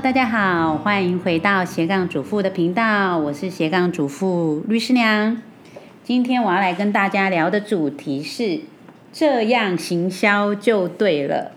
大家好，欢迎回到斜杠主妇的频道，我是斜杠主妇律师娘。今天我要来跟大家聊的主题是这样行销就对了。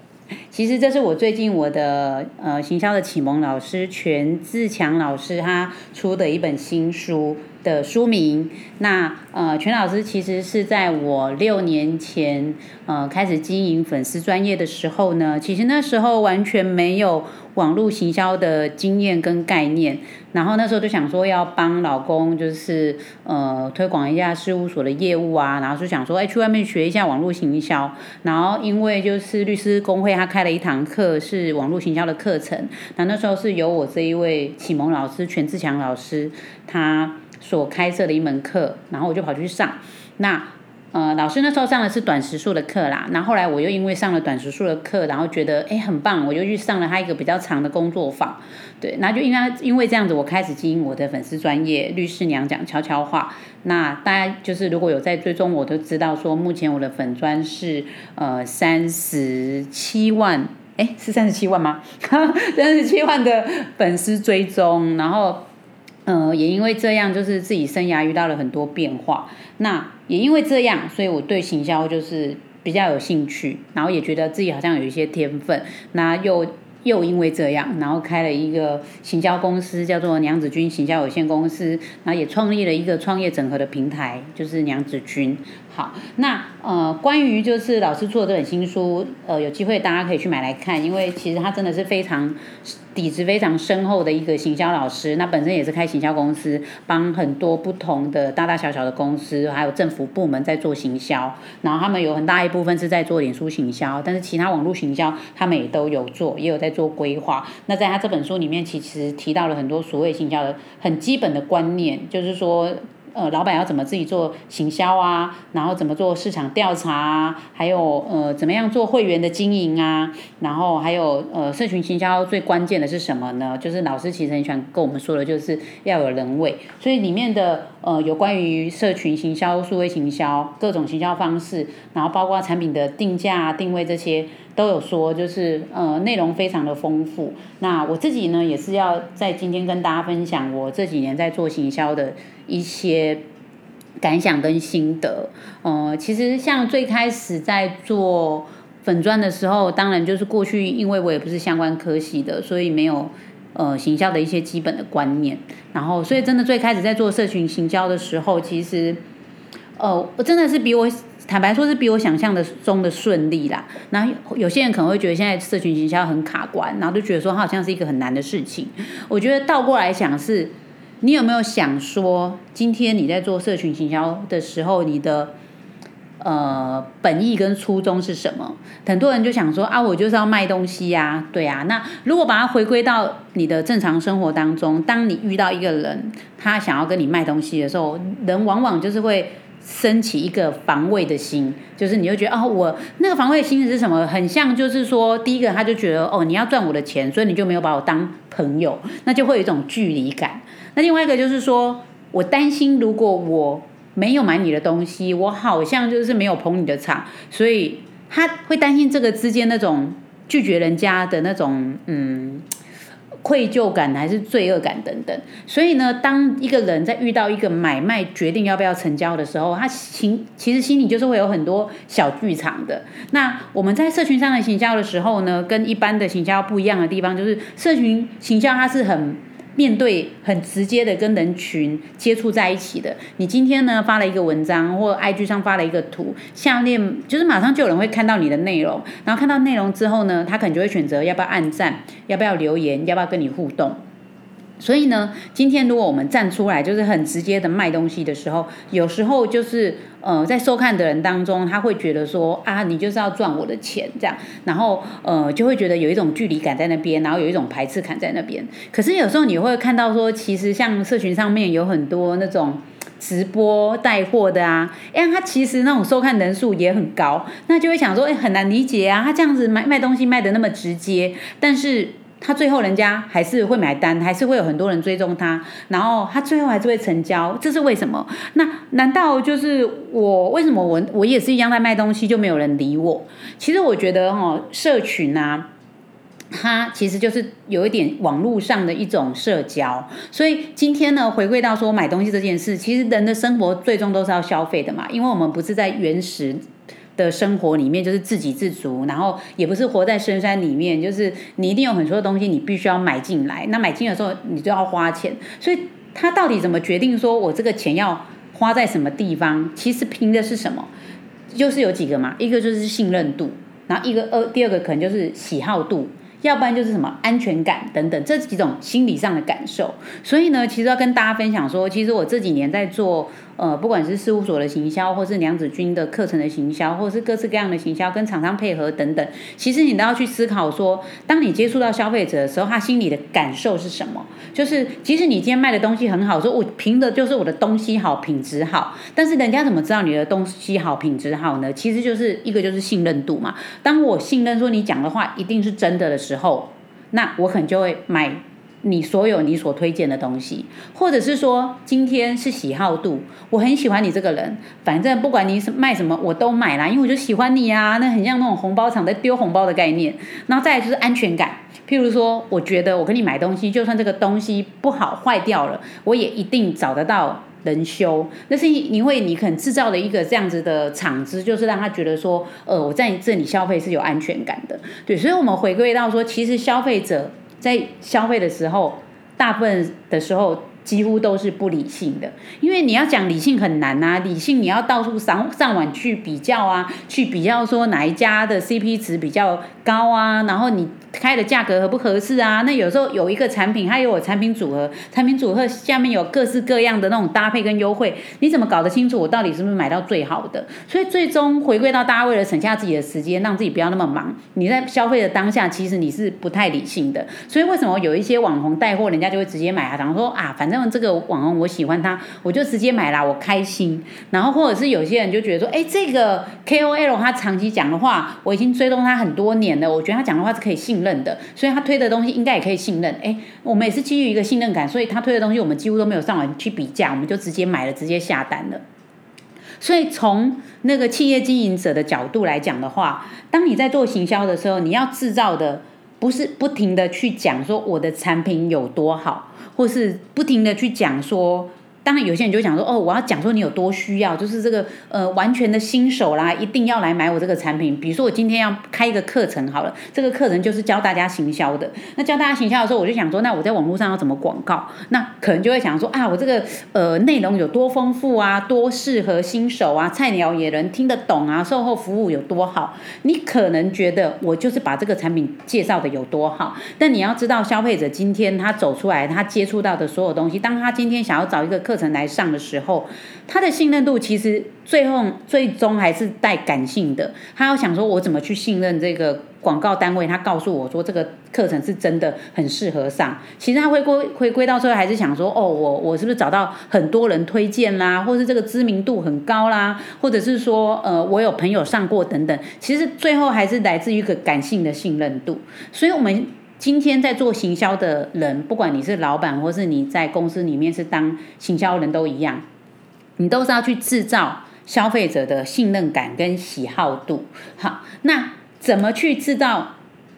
其实这是我最近我的呃行销的启蒙老师全自强老师他出的一本新书的书名。那呃全老师其实是在我六年前呃开始经营粉丝专业的时候呢，其实那时候完全没有。网络行销的经验跟概念，然后那时候就想说要帮老公，就是呃推广一下事务所的业务啊，然后就想说，哎，去外面学一下网络行销。然后因为就是律师工会他开了一堂课是网络行销的课程，那那时候是由我这一位启蒙老师全志强老师他所开设的一门课，然后我就跑去上那。呃，老师那时候上的是短时数的课啦，那后来我又因为上了短时数的课，然后觉得哎很棒，我就去上了他一个比较长的工作坊，对，那就因为因为这样子，我开始经营我的粉丝专业律师娘讲悄悄话。那大家就是如果有在追踪，我都知道说，目前我的粉专是呃三十七万，哎是三十七万吗？三十七万的粉丝追踪，然后。呃，也因为这样，就是自己生涯遇到了很多变化。那也因为这样，所以我对行销就是比较有兴趣，然后也觉得自己好像有一些天分。那又又因为这样，然后开了一个行销公司，叫做娘子军行销有限公司，然后也创立了一个创业整合的平台，就是娘子军。好，那呃，关于就是老师做的这本新书，呃，有机会大家可以去买来看，因为其实它真的是非常。底子非常深厚的一个行销老师，那本身也是开行销公司，帮很多不同的大大小小的公司，还有政府部门在做行销。然后他们有很大一部分是在做脸书行销，但是其他网络行销他们也都有做，也有在做规划。那在他这本书里面，其实提到了很多所谓行销的很基本的观念，就是说。呃，老板要怎么自己做行销啊？然后怎么做市场调查啊？还有呃，怎么样做会员的经营啊？然后还有呃，社群行销最关键的是什么呢？就是老师其实很喜欢跟我们说的，就是要有人味。所以里面的呃，有关于社群行销、数位行销各种行销方式，然后包括产品的定价、定位这些。都有说，就是呃内容非常的丰富。那我自己呢，也是要在今天跟大家分享我这几年在做行销的一些感想跟心得。呃，其实像最开始在做粉砖的时候，当然就是过去因为我也不是相关科系的，所以没有呃行销的一些基本的观念。然后，所以真的最开始在做社群行销的时候，其实呃我真的是比我。坦白说，是比我想象的中的顺利啦。那有些人可能会觉得现在社群营销很卡关，然后就觉得说它好像是一个很难的事情。我觉得倒过来想是，你有没有想说，今天你在做社群营销的时候，你的呃本意跟初衷是什么？很多人就想说啊，我就是要卖东西呀，对啊。那如果把它回归到你的正常生活当中，当你遇到一个人，他想要跟你卖东西的时候，人往往就是会。升起一个防卫的心，就是你就觉得哦，我那个防卫心是什么？很像就是说，第一个他就觉得哦，你要赚我的钱，所以你就没有把我当朋友，那就会有一种距离感。那另外一个就是说，我担心如果我没有买你的东西，我好像就是没有捧你的场，所以他会担心这个之间那种拒绝人家的那种嗯。愧疚感还是罪恶感等等，所以呢，当一个人在遇到一个买卖决定要不要成交的时候，他心其实心里就是会有很多小剧场的。那我们在社群上的行销的时候呢，跟一般的行销不一样的地方，就是社群行销它是很。面对很直接的跟人群接触在一起的，你今天呢发了一个文章或 IG 上发了一个图，下面就是马上就有人会看到你的内容，然后看到内容之后呢，他可能就会选择要不要按赞，要不要留言，要不要跟你互动。所以呢，今天如果我们站出来，就是很直接的卖东西的时候，有时候就是呃，在收看的人当中，他会觉得说啊，你就是要赚我的钱这样，然后呃，就会觉得有一种距离感在那边，然后有一种排斥感在那边。可是有时候你会看到说，其实像社群上面有很多那种直播带货的啊，哎，他其实那种收看人数也很高，那就会想说，哎，很难理解啊，他这样子卖卖东西卖的那么直接，但是。他最后人家还是会买单，还是会有很多人追踪他，然后他最后还是会成交，这是为什么？那难道就是我为什么我我也是一样在卖东西就没有人理我？其实我觉得哈，社群啊，它其实就是有一点网络上的一种社交，所以今天呢，回归到说买东西这件事，其实人的生活最终都是要消费的嘛，因为我们不是在原始的生活里面就是自给自足，然后也不是活在深山里面，就是你一定有很多东西你必须要买进来，那买进的时候你就要花钱，所以他到底怎么决定说我这个钱要花在什么地方？其实凭的是什么？就是有几个嘛，一个就是信任度，然后一个二第二个可能就是喜好度。要不然就是什么安全感等等这几种心理上的感受，所以呢，其实要跟大家分享说，其实我这几年在做。呃，不管是事务所的行销，或是娘子军的课程的行销，或是各式各样的行销，跟厂商配合等等，其实你都要去思考说，当你接触到消费者的时候，他心里的感受是什么？就是即使你今天卖的东西很好，说我凭的就是我的东西好，品质好，但是人家怎么知道你的东西好，品质好呢？其实就是一个就是信任度嘛。当我信任说你讲的话一定是真的的时候，那我可能就会买。你所有你所推荐的东西，或者是说今天是喜好度，我很喜欢你这个人，反正不管你是卖什么，我都买啦，因为我就喜欢你啊，那很像那种红包厂在丢红包的概念。然后再来就是安全感，譬如说，我觉得我跟你买东西，就算这个东西不好坏掉了，我也一定找得到人修。那是因为你可能制造了一个这样子的厂子，就是让他觉得说，呃，我在这里消费是有安全感的。对，所以我们回归到说，其实消费者。在消费的时候，大部分的时候几乎都是不理性的，因为你要讲理性很难啊。理性你要到处上上网去比较啊，去比较说哪一家的 CP 值比较高啊，然后你。开的价格合不合适啊？那有时候有一个产品，它有我产品组合，产品组合下面有各式各样的那种搭配跟优惠，你怎么搞得清楚我到底是不是买到最好的？所以最终回归到大家为了省下自己的时间，让自己不要那么忙，你在消费的当下，其实你是不太理性的。所以为什么有一些网红带货，人家就会直接买啊？然后说啊，反正这个网红我喜欢他，我就直接买啦，我开心。然后或者是有些人就觉得说，哎，这个 KOL 他长期讲的话，我已经追踪他很多年了，我觉得他讲的话是可以信。认的，所以他推的东西应该也可以信任。哎，我们也是基于一个信任感，所以他推的东西我们几乎都没有上网去比价，我们就直接买了，直接下单了。所以从那个企业经营者的角度来讲的话，当你在做行销的时候，你要制造的不是不停的去讲说我的产品有多好，或是不停的去讲说。当然，有些人就讲说，哦，我要讲说你有多需要，就是这个呃完全的新手啦，一定要来买我这个产品。比如说我今天要开一个课程好了，这个课程就是教大家行销的。那教大家行销的时候，我就想说，那我在网络上要怎么广告？那可能就会想说啊，我这个呃内容有多丰富啊，多适合新手啊，菜鸟也能听得懂啊，售后服务有多好。你可能觉得我就是把这个产品介绍的有多好，但你要知道，消费者今天他走出来，他接触到的所有东西，当他今天想要找一个课课程来上的时候，他的信任度其实最后最终还是带感性的。他要想说，我怎么去信任这个广告单位？他告诉我说这个课程是真的很适合上。其实他会归回归到最后，还是想说，哦，我我是不是找到很多人推荐啦，或是这个知名度很高啦，或者是说，呃，我有朋友上过等等。其实最后还是来自于一个感性的信任度。所以，我们。今天在做行销的人，不管你是老板，或是你在公司里面是当行销人都一样，你都是要去制造消费者的信任感跟喜好度。好，那怎么去制造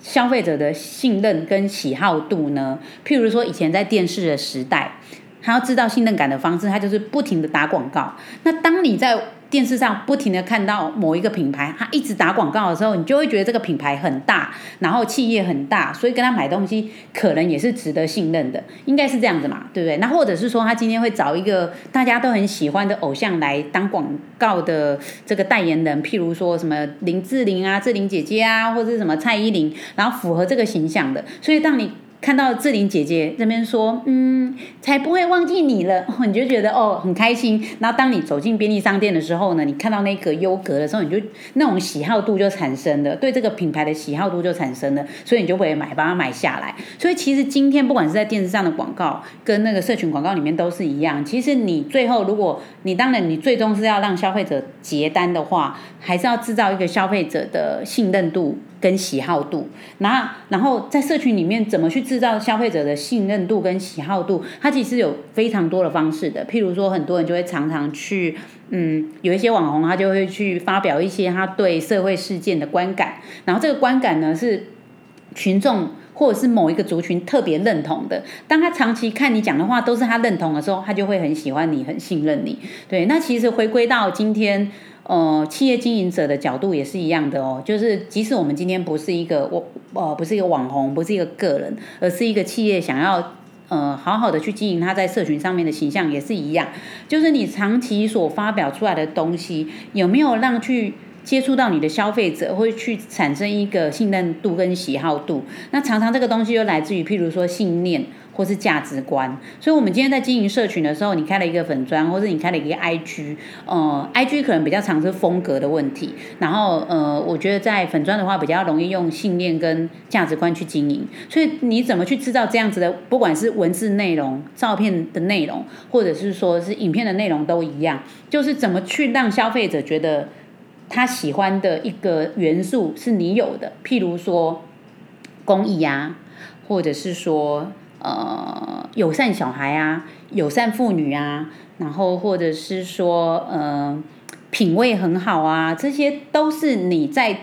消费者的信任跟喜好度呢？譬如说，以前在电视的时代，他要制造信任感的方式，他就是不停的打广告。那当你在电视上不停的看到某一个品牌，他一直打广告的时候，你就会觉得这个品牌很大，然后企业很大，所以跟他买东西可能也是值得信任的，应该是这样子嘛，对不对？那或者是说他今天会找一个大家都很喜欢的偶像来当广告的这个代言人，譬如说什么林志玲啊、志玲姐姐啊，或者是什么蔡依林，然后符合这个形象的，所以当你。看到志玲姐姐这边说，嗯，才不会忘记你了，你就觉得哦很开心。然后当你走进便利商店的时候呢，你看到那个优格的时候，你就那种喜好度就产生了，对这个品牌的喜好度就产生了，所以你就会买，把它买下来。所以其实今天不管是在电视上的广告，跟那个社群广告里面都是一样。其实你最后，如果你当然你最终是要让消费者结单的话，还是要制造一个消费者的信任度。跟喜好度，然后然后在社群里面怎么去制造消费者的信任度跟喜好度？它其实有非常多的方式的。譬如说，很多人就会常常去，嗯，有一些网红他就会去发表一些他对社会事件的观感，然后这个观感呢是群众或者是某一个族群特别认同的。当他长期看你讲的话都是他认同的时候，他就会很喜欢你，很信任你。对，那其实回归到今天。呃，企业经营者的角度也是一样的哦，就是即使我们今天不是一个我呃不是一个网红，不是一个个人，而是一个企业想要呃好好的去经营它在社群上面的形象也是一样，就是你长期所发表出来的东西有没有让去接触到你的消费者，会去产生一个信任度跟喜好度，那常常这个东西又来自于譬如说信念。或是价值观，所以，我们今天在经营社群的时候，你开了一个粉砖，或者你开了一个 IG，呃，IG 可能比较常是风格的问题，然后，呃，我觉得在粉砖的话，比较容易用信念跟价值观去经营，所以你怎么去制造这样子的，不管是文字内容、照片的内容，或者是说是影片的内容都一样，就是怎么去让消费者觉得他喜欢的一个元素是你有的，譬如说公益啊，或者是说。呃，友善小孩啊，友善妇女啊，然后或者是说，呃，品味很好啊，这些都是你在。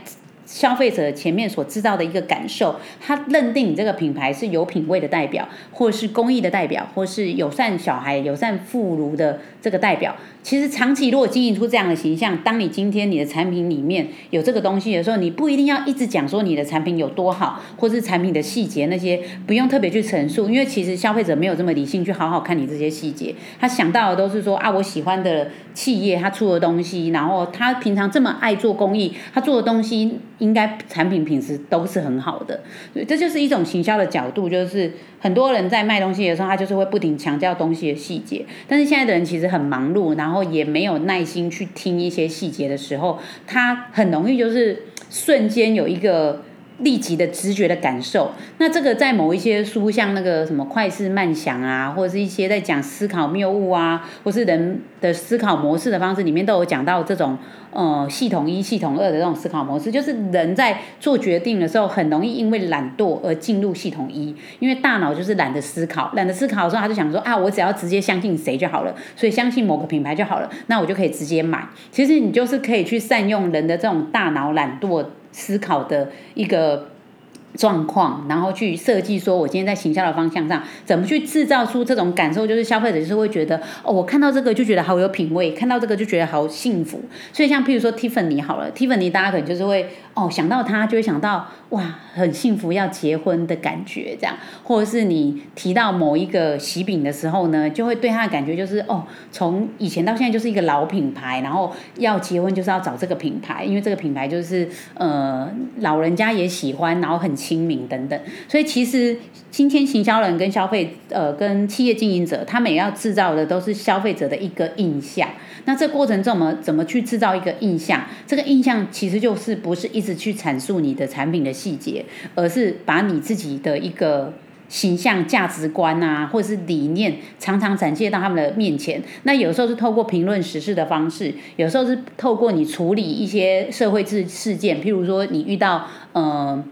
消费者前面所知道的一个感受，他认定你这个品牌是有品味的代表，或是公益的代表，或是友善小孩、友善妇孺的这个代表。其实长期如果经营出这样的形象，当你今天你的产品里面有这个东西的时候，你不一定要一直讲说你的产品有多好，或是产品的细节那些不用特别去陈述，因为其实消费者没有这么理性去好好看你这些细节，他想到的都是说啊，我喜欢的企业他出的东西，然后他平常这么爱做公益，他做的东西。应该产品品质都是很好的，所以这就是一种行销的角度，就是很多人在卖东西的时候，他就是会不停强调东西的细节。但是现在的人其实很忙碌，然后也没有耐心去听一些细节的时候，他很容易就是瞬间有一个立即的直觉的感受。那这个在某一些书，像那个什么快思慢想啊，或者是一些在讲思考谬误啊，或是人的思考模式的方式里面，都有讲到这种。呃，系统一、系统二的这种思考模式，就是人在做决定的时候，很容易因为懒惰而进入系统一，因为大脑就是懒得思考，懒得思考的时候，他就想说啊，我只要直接相信谁就好了，所以相信某个品牌就好了，那我就可以直接买。其实你就是可以去善用人的这种大脑懒惰思考的一个。状况，然后去设计说，我今天在行销的方向上，怎么去制造出这种感受？就是消费者就是会觉得，哦，我看到这个就觉得好有品味，看到这个就觉得好幸福。所以像譬如说 Tiffany 好了，Tiffany 大家可能就是会。哦，想到他就会想到哇，很幸福要结婚的感觉，这样，或者是你提到某一个喜饼的时候呢，就会对他的感觉就是哦，从以前到现在就是一个老品牌，然后要结婚就是要找这个品牌，因为这个品牌就是呃老人家也喜欢，然后很亲民等等。所以其实今天行销人跟消费呃跟企业经营者，他们也要制造的都是消费者的一个印象。那这过程中，我们怎么去制造一个印象？这个印象其实就是不是一直去阐述你的产品的细节，而是把你自己的一个形象、价值观啊，或者是理念，常常展现到他们的面前。那有时候是透过评论时事的方式，有时候是透过你处理一些社会事事件，譬如说你遇到呃。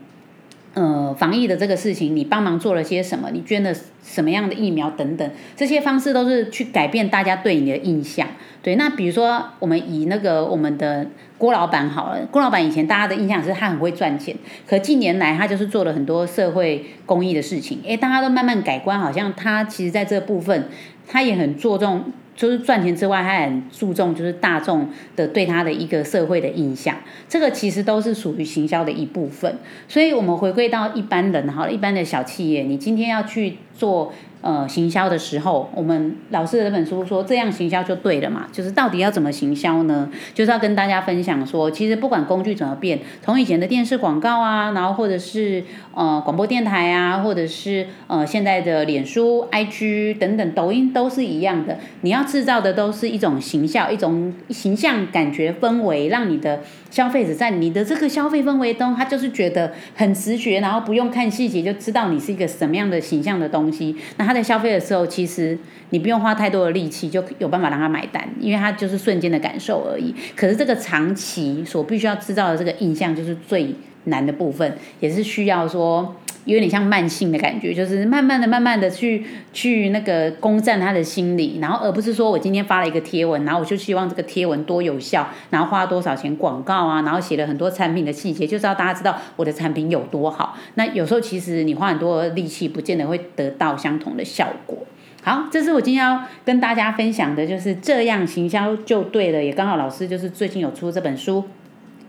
呃，防疫的这个事情，你帮忙做了些什么？你捐了什么样的疫苗等等，这些方式都是去改变大家对你的印象。对，那比如说我们以那个我们的郭老板好了，郭老板以前大家的印象是他很会赚钱，可近年来他就是做了很多社会公益的事情，哎，大家都慢慢改观，好像他其实在这部分他也很注重。就是赚钱之外，他很注重就是大众的对他的一个社会的印象，这个其实都是属于行销的一部分。所以，我们回归到一般人哈，一般的小企业，你今天要去做。呃，行销的时候，我们老师的这本书说这样行销就对了嘛？就是到底要怎么行销呢？就是要跟大家分享说，其实不管工具怎么变，从以前的电视广告啊，然后或者是呃广播电台啊，或者是呃现在的脸书、IG 等等，抖音都是一样的。你要制造的都是一种形象，一种形象感觉氛围，让你的消费者在你的这个消费氛围中，他就是觉得很直觉，然后不用看细节就知道你是一个什么样的形象的东东西。那他在消费的时候，其实你不用花太多的力气，就有办法让他买单，因为他就是瞬间的感受而已。可是这个长期所必须要制造的这个印象，就是最难的部分，也是需要说有点像慢性的感觉，就是慢慢的、慢慢的去去那个攻占他的心理，然后而不是说我今天发了一个贴文，然后我就希望这个贴文多有效，然后花多少钱广告啊，然后写了很多产品的细节，就是要大家知道我的产品有多好。那有时候其实你花很多力气，不见得会得到相同的效果。好，这是我今天要跟大家分享的，就是这样行销就对了。也刚好老师就是最近有出这本书，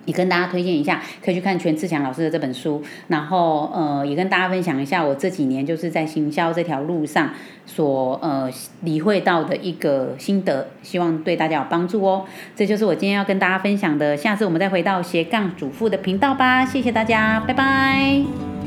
也跟大家推荐一下，可以去看全志强老师的这本书。然后呃，也跟大家分享一下我这几年就是在行销这条路上所呃理会到的一个心得，希望对大家有帮助哦。这就是我今天要跟大家分享的，下次我们再回到斜杠主妇的频道吧。谢谢大家，拜拜。